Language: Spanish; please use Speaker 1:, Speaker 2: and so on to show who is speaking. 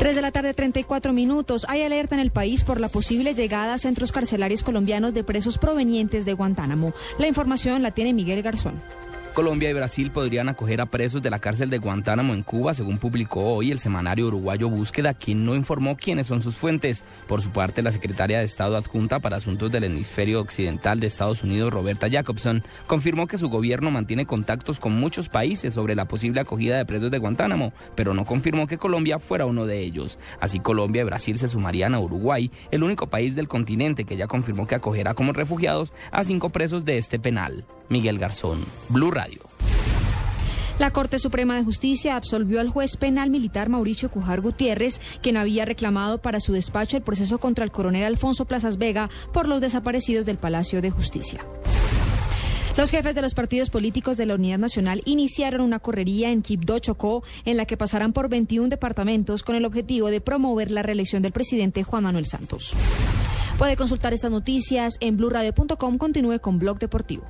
Speaker 1: 3 de la tarde, 34 minutos. Hay alerta en el país por la posible llegada a centros carcelarios colombianos de presos provenientes de Guantánamo. La información la tiene Miguel Garzón.
Speaker 2: Colombia y Brasil podrían acoger a presos de la cárcel de Guantánamo en Cuba, según publicó hoy el semanario uruguayo Búsqueda, quien no informó quiénes son sus fuentes. Por su parte, la secretaria de Estado adjunta para Asuntos del Hemisferio Occidental de Estados Unidos, Roberta Jacobson, confirmó que su gobierno mantiene contactos con muchos países sobre la posible acogida de presos de Guantánamo, pero no confirmó que Colombia fuera uno de ellos. Así Colombia y Brasil se sumarían a Uruguay, el único país del continente que ya confirmó que acogerá como refugiados a cinco presos de este penal. Miguel Garzón, Blue Radio.
Speaker 1: La Corte Suprema de Justicia absolvió al juez penal militar Mauricio Cujar Gutiérrez, quien había reclamado para su despacho el proceso contra el coronel Alfonso Plazas Vega por los desaparecidos del Palacio de Justicia. Los jefes de los partidos políticos de la Unidad Nacional iniciaron una correría en Quibdó, Chocó, en la que pasarán por 21 departamentos con el objetivo de promover la reelección del presidente Juan Manuel Santos. Puede consultar estas noticias en blurradio.com. Continúe con Blog Deportivo.